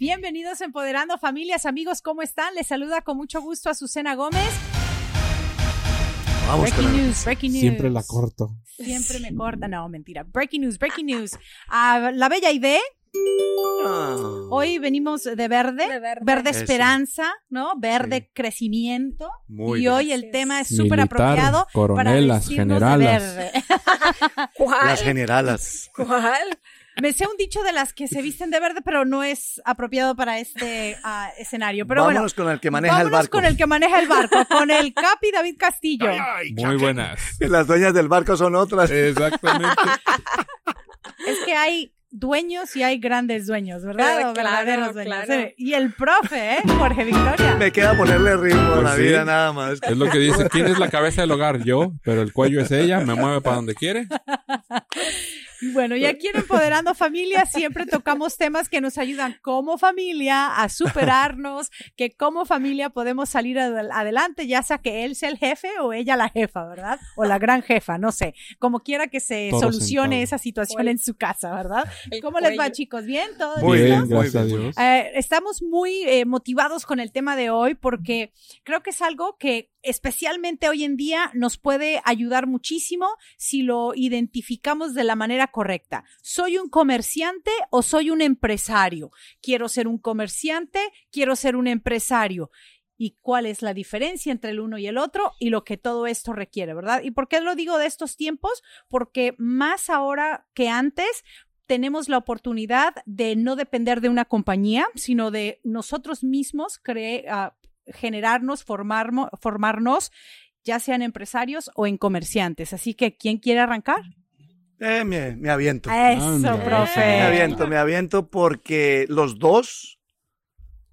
Bienvenidos a Empoderando Familias, amigos, ¿cómo están? Les saluda con mucho gusto a Susana Gómez. Vamos breaking news, breaking news. Siempre la corto. Siempre me corta, no, mentira. Breaking news, breaking news. Ah, la Bella Idea, Ah. hoy venimos de verde, De verde. Eso. esperanza, ¿no? Verde crecimiento. Muy y bien. hoy el tema es súper apropiado para coronelas, de generalas. verde. ¿Cuál? Las generalas. ¿Cuál? Me sé un dicho de las que se visten de verde, pero no es apropiado para este ah, escenario. Pero bueno, Vámonos con el que maneja el vámonos barco. con el que maneja el barco, con el Capi David Castillo. Muy buenas. Las dueñas del barco son otras. Exactamente. Es que hay dueños y hay grandes dueños, ¿verdad? Claro, verdaderos dueños. claro. Y el profe, ¿eh? Jorge Victoria. Me queda ponerle ritmo a Pues la sí. vida nada más. Es lo que dice. ¿Quién es la cabeza del hogar? Yo, pero el cuello es ella, me mueve para donde quiere. Bueno, y aquí en Empoderando Familia siempre tocamos temas que nos ayudan como familia a superarnos, que como familia podemos salir adel- adelante, ya sea que él sea el jefe o ella la jefa, ¿verdad? O la gran jefa, no sé. Como quiera que se Todo solucione sentado. esa situación Cuello. en su casa, ¿verdad? ¿Cómo les va, chicos? ¿Bien? ¿Todo Muy bien, gracias a Dios. Eh, estamos muy eh, motivados con el tema de hoy porque creo que es algo que especialmente hoy en día nos puede ayudar muchísimo si lo identificamos de la manera correcta. ¿Soy un comerciante o soy un empresario? Quiero ser un comerciante, quiero ser un empresario. ¿Y cuál es la diferencia entre el uno y el otro y lo que todo esto requiere, verdad? ¿Y por qué lo digo de estos tiempos? Porque más ahora que antes tenemos la oportunidad de no depender de una compañía, sino de nosotros mismos cre- generarnos, formarmo- formarnos, ya sean empresarios o en comerciantes. Así que, ¿quién quiere arrancar? Eh, me, me aviento. Eso, Anda. Me profe. aviento, me aviento porque los dos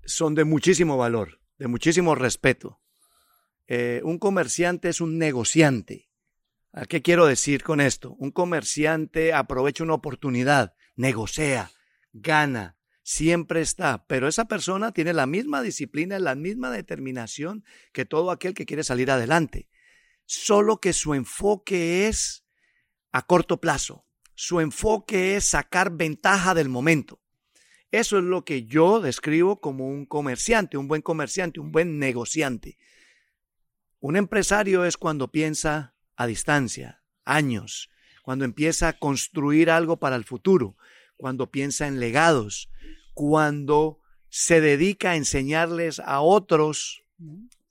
son de muchísimo valor, de muchísimo respeto. Eh, un comerciante es un negociante. ¿A qué quiero decir con esto? Un comerciante aprovecha una oportunidad, negocia, gana, siempre está, pero esa persona tiene la misma disciplina, la misma determinación que todo aquel que quiere salir adelante. Solo que su enfoque es a corto plazo. Su enfoque es sacar ventaja del momento. Eso es lo que yo describo como un comerciante, un buen comerciante, un buen negociante. Un empresario es cuando piensa a distancia, años, cuando empieza a construir algo para el futuro, cuando piensa en legados, cuando se dedica a enseñarles a otros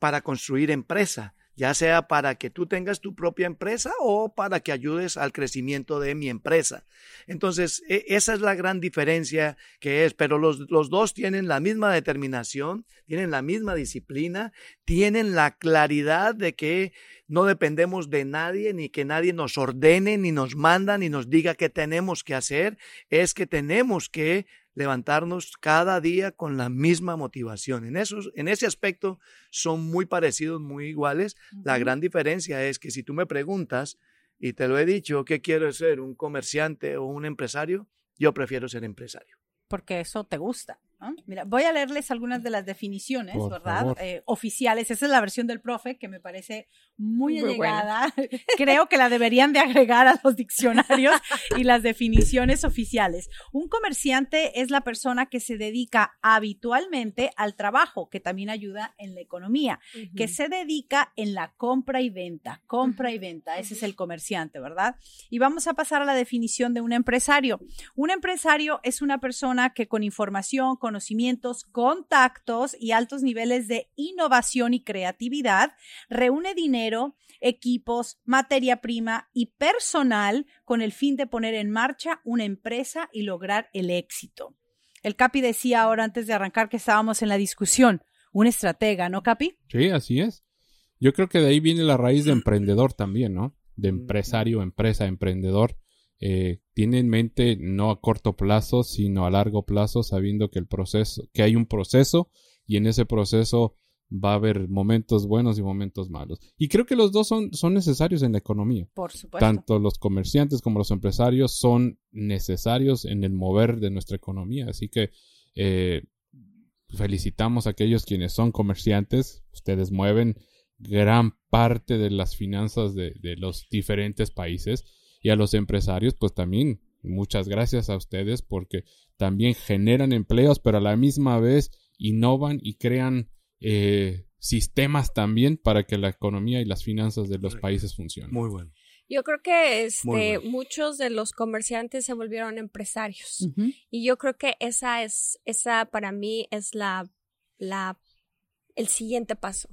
para construir empresa, ya sea para que tú tengas tu propia empresa o para que ayudes al crecimiento de mi empresa. Entonces, e- esa es la gran diferencia que es, pero los, los dos tienen la misma determinación, tienen la misma disciplina, tienen la claridad de que no dependemos de nadie, ni que nadie nos ordene, ni nos manda, ni nos diga qué tenemos que hacer, es que tenemos que levantarnos cada día con la misma motivación. En, esos, en ese aspecto son muy parecidos, muy iguales. La gran diferencia es que si tú me preguntas, y te lo he dicho, ¿qué quiero ser? ¿Un comerciante o un empresario? Yo prefiero ser empresario. porque eso te gusta. ¿No? Mira, voy a leerles algunas de las definiciones, Por ¿verdad? Eh, oficiales. Esa es la versión del profe que me parece muy, Muy allegada. Creo que la deberían de agregar a los diccionarios y las definiciones oficiales. Un comerciante es la persona que se dedica habitualmente al trabajo, que también ayuda en la economía, que se dedica en la compra y venta, compra y venta, ese es el comerciante, ¿verdad? Y vamos a pasar a la definición de un empresario. Un empresario es una persona que con información, conocimientos, contactos y altos niveles de innovación y creatividad reúne dinero, equipos, materia prima y personal con el fin de poner en marcha una empresa y lograr el éxito. El Capi decía ahora antes de arrancar que estábamos en la discusión, un estratega, ¿no, Capi? Sí, así es. Yo creo que de ahí viene la raíz de emprendedor también, ¿no? De empresario, empresa, emprendedor. Eh, tiene en mente no a corto plazo, sino a largo plazo, sabiendo que el proceso, que hay un proceso y en ese proceso va a haber momentos buenos y momentos malos. Y creo que los dos son, son necesarios en la economía. Por supuesto. Tanto los comerciantes como los empresarios son necesarios en el mover de nuestra economía. Así que eh, felicitamos a aquellos quienes son comerciantes. Ustedes mueven gran parte de las finanzas de, de los diferentes países. Y a los empresarios, pues también Muchas gracias a ustedes porque también generan empleos, pero a la misma vez innovan y crean eh, sistemas también para que la economía y las finanzas de los países funcionen. Muy bueno. Yo creo que este, muchos de los comerciantes se volvieron empresarios y yo creo que esa es, esa para mí es la, la, el siguiente paso.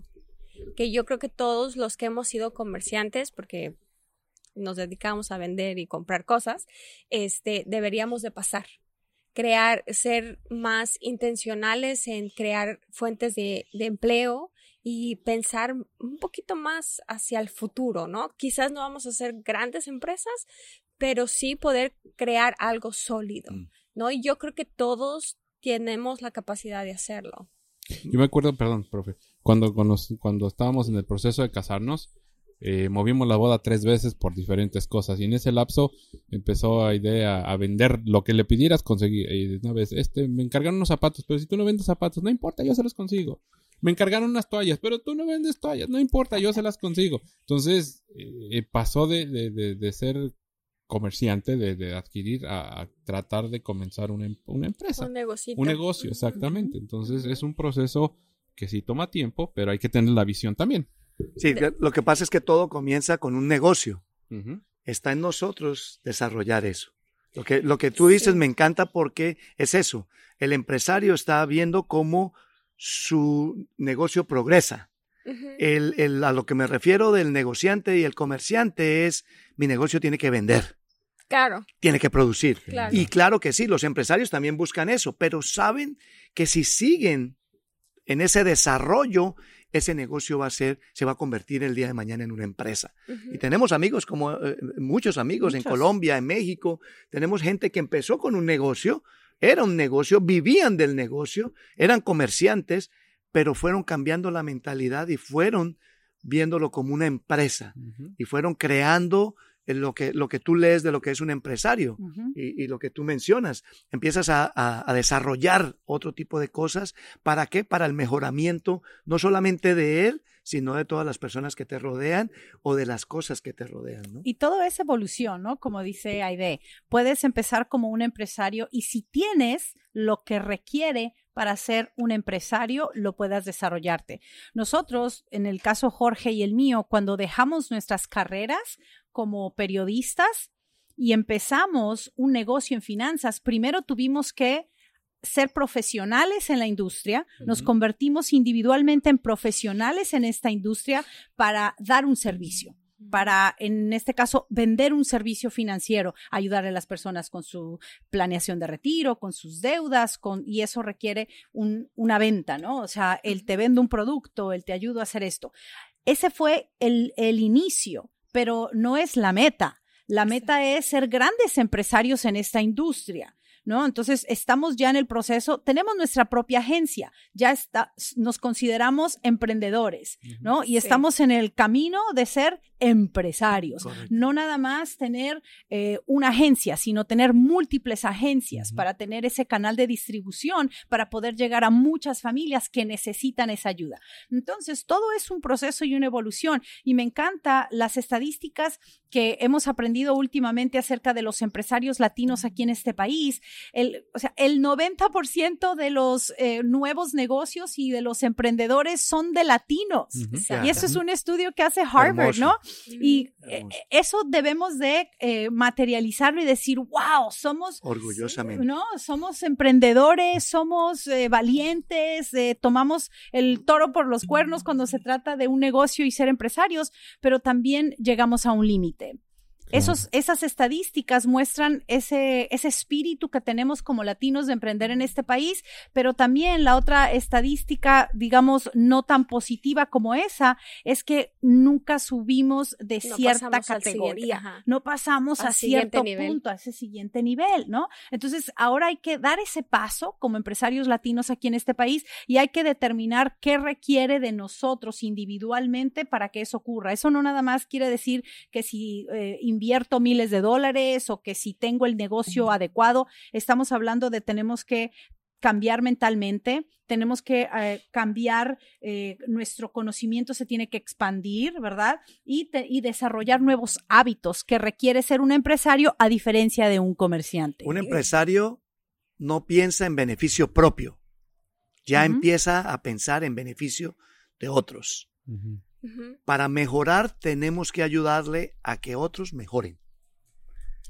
Que yo creo que todos los que hemos sido comerciantes, porque nos dedicamos a vender y comprar cosas, este, deberíamos de pasar crear, ser más intencionales en crear fuentes de, de, empleo y pensar un poquito más hacia el futuro, ¿no? Quizás no vamos a ser grandes empresas, pero sí poder crear algo sólido, mm. ¿no? Y yo creo que todos tenemos la capacidad de hacerlo. Yo me acuerdo, perdón, profe, cuando, cuando, cuando estábamos en el proceso de casarnos, eh, movimos la boda tres veces por diferentes cosas. Y en ese lapso empezó a idea a vender lo que le pidieras conseguir y una vez este me encargaron unos zapatos pero si tú no vendes zapatos no importa yo se los consigo. Me encargaron unas toallas pero tú no vendes toallas no importa yo se las consigo. Entonces eh, pasó de, de, de, ser comerciante de, adquirir a, tratar de comenzar una, em, una empresa. Un negocio un negocio exactamente. Entonces es un proceso que sí toma tiempo pero hay que tener la visión también Sí, lo que pasa es que todo comienza con un negocio. Está en nosotros desarrollar eso. Lo que, lo que tú dices me encanta porque es eso. El empresario está viendo cómo su negocio progresa. el, el, a lo que me refiero del negociante y el comerciante es mi negocio tiene que vender. Claro. Tiene que producir. Y claro que sí, los empresarios también buscan eso, pero saben que si siguen en ese desarrollo, ese negocio va a ser, se va a convertir el día de mañana en una empresa. Y tenemos amigos como eh, muchos amigos en Colombia, en México, tenemos gente que empezó con un negocio, era un negocio, vivían del negocio, eran comerciantes, pero fueron cambiando la mentalidad y fueron viéndolo como una empresa y fueron creando lo que, lo que tú lees de lo que es un empresario y, lo que tú mencionas. Empiezas a, desarrollar otro tipo de cosas. ¿Para qué? Para el mejoramiento no solamente de él, sino de todas las personas que te rodean o de las cosas que te rodean. Y todo es evolución, ¿no? Como dice Aide, puedes empezar como un empresario y si tienes lo que requiere para ser un empresario, lo puedas desarrollarte. Nosotros, en el caso Jorge y el mío, cuando dejamos nuestras carreras, como periodistas y empezamos un negocio en finanzas, primero tuvimos que ser profesionales en la industria, nos convertimos individualmente en profesionales en esta industria para dar un servicio para, en este caso, vender un servicio financiero, ayudar a las personas con su planeación de retiro, con sus deudas, con, y eso requiere una venta, ¿no? O sea, él te vende un producto, él te ayuda a hacer esto. Ese fue el, el inicio pero no es la meta. La meta es ser grandes empresarios en esta industria. ¿no? Entonces, estamos ya en el proceso, tenemos nuestra propia agencia, ya está, nos consideramos emprendedores, ¿no? Y estamos en el camino de ser empresarios, no nada más tener eh, una agencia, sino tener múltiples agencias para tener ese canal de distribución, para poder llegar a muchas familias que necesitan esa ayuda. Entonces, todo es un proceso y una evolución. Y me encanta las estadísticas que hemos aprendido últimamente acerca de los empresarios latinos aquí en este país. El, o sea, el 90% de los eh, nuevos negocios y de los emprendedores son de latinos. Y eso es un estudio que hace Harvard, ¿no? Y eh, eso debemos de eh, materializarlo y decir, wow, somos... Orgullosamente. ¿No? Somos emprendedores, somos valientes, tomamos el toro por los cuernos cuando se trata de un negocio y ser empresarios, pero también llegamos a un límite. Esos, esas estadísticas muestran ese, ese espíritu que tenemos como latinos de emprender en este país, pero también la otra estadística, digamos, no tan positiva como esa, es que nunca subimos de cierta categoría. no pasamos a cierto punto, a ese siguiente nivel, ¿no? Entonces, ahora hay que dar ese paso como empresarios latinos aquí en este país y hay que determinar qué requiere de nosotros individualmente para que eso ocurra. Eso no nada más quiere decir que si eh, invierto miles de dólares o que si tengo el negocio adecuado. Estamos hablando de tenemos que cambiar mentalmente, tenemos que eh, cambiar, eh, nuestro conocimiento se tiene que expandir, ¿verdad? Y, y, desarrollar nuevos hábitos que requiere ser un empresario a diferencia de un comerciante. Un empresario no piensa en beneficio propio, ya empieza a pensar en beneficio de otros. Para mejorar tenemos que ayudarle a que otros mejoren.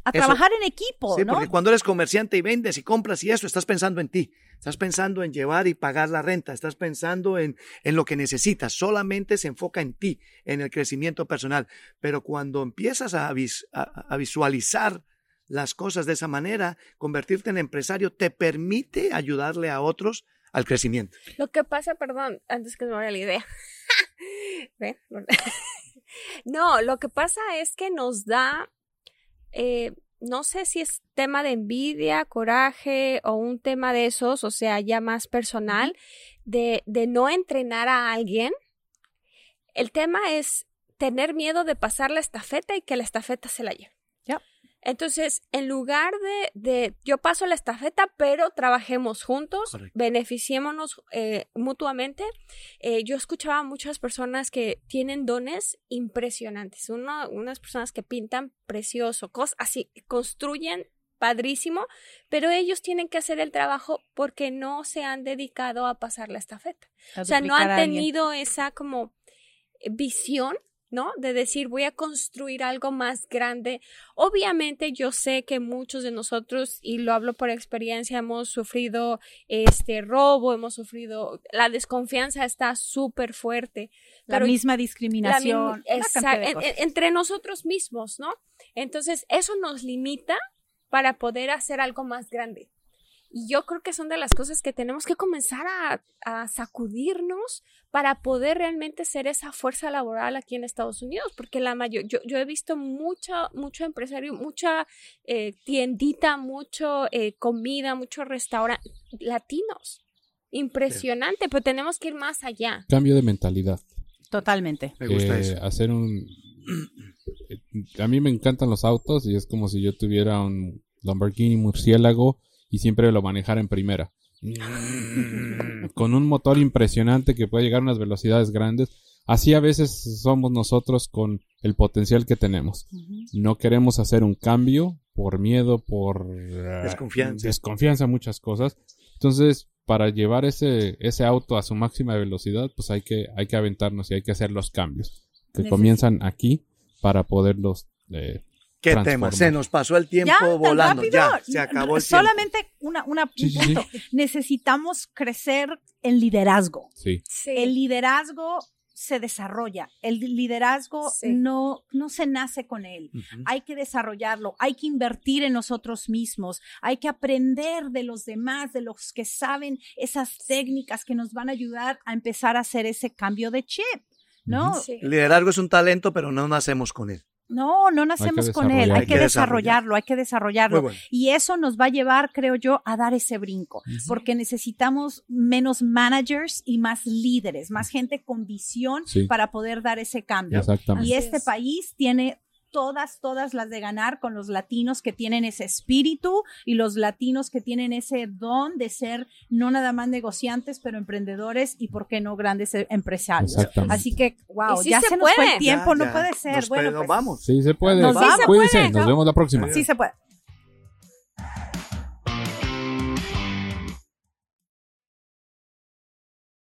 A trabajar en equipo, sí, porque cuando eres comerciante y vendes y compras y eso, estás pensando en ti. Estás pensando en llevar y pagar la renta, estás pensando en, en lo que necesitas, solamente se enfoca en ti, en el crecimiento personal. Pero cuando empiezas a, a visualizar las cosas de esa manera, convertirte en empresario te permite ayudarle a otros al crecimiento. Lo que pasa, perdón, antes que me vaya la idea. no, lo que pasa es que nos da, eh, no sé si es tema de envidia, coraje o un tema de esos, o sea, ya más personal, de, de no entrenar a alguien. El tema es tener miedo de pasar la estafeta y que la estafeta se la lleve. Entonces, en lugar de, de, yo paso la estafeta, pero trabajemos juntos, beneficiémonos eh, mutuamente, eh, yo escuchaba a muchas personas que tienen dones impresionantes, Uno, unas personas que pintan precioso, cosas así, construyen padrísimo, pero ellos tienen que hacer el trabajo porque no se han dedicado a pasar la estafeta. o sea, no han tenido esa como visión ¿no? De decir, voy a construir algo más grande. Obviamente yo sé que muchos de nosotros, y lo hablo por experiencia, hemos sufrido este robo, hemos sufrido, la desconfianza está súper fuerte. La misma discriminación. entre nosotros mismos, ¿no? Entonces, eso nos limita para poder hacer algo más grande. Y yo creo que son de las cosas que tenemos que comenzar a, sacudirnos para poder realmente ser esa fuerza laboral aquí en Estados Unidos, porque la mayor, yo, he visto mucho, mucho empresario, mucha eh, tiendita, mucho eh, comida, mucho restaurante latinos. Impresionante, pero tenemos que ir más allá. Cambio de mentalidad. Totalmente. Me gusta eso. Hacer un... A mí me encantan los autos y es como si yo tuviera un Lamborghini murciélago y siempre lo manejara en primera. con un motor impresionante que puede llegar a unas velocidades grandes. Así a veces somos nosotros con el potencial que tenemos. No queremos hacer un cambio por miedo, por desconfianza, desconfianza muchas cosas. Entonces, para llevar ese, ese auto a su máxima velocidad, pues hay que, hay que aventarnos y hay que hacer los cambios que comienzan aquí para poderlos eh, ¿Qué tema? Se nos pasó el tiempo volando. Ya, se acabó el Solamente una, una punto. Necesitamos crecer en liderazgo. Sí. El liderazgo se desarrolla. El liderazgo no, no se nace con él. Hay que desarrollarlo, hay que invertir en nosotros mismos, hay que aprender de los demás, de los que saben esas técnicas que nos van a ayudar a empezar a hacer ese cambio de chip. ¿No? El liderazgo es un talento, pero no nacemos con él. No, no nacemos con él, hay, que, desarrollarlo, hay que desarrollarlo. Y eso nos va a llevar, creo yo, a dar ese brinco, porque necesitamos menos managers y más líderes, más gente con visión para poder dar ese cambio. Y este país tiene todas, todas las de ganar con los latinos que tienen ese espíritu y los latinos que tienen ese don de ser no nada más negociantes, pero emprendedores y, ¿por qué no, grandes e, empresarios? Así que, wow, ya se, nos fue el tiempo, no puede ser. bueno, pues, vamos. Sí se puede. Nos, Cuídense, nos vemos la próxima. Sí se puede.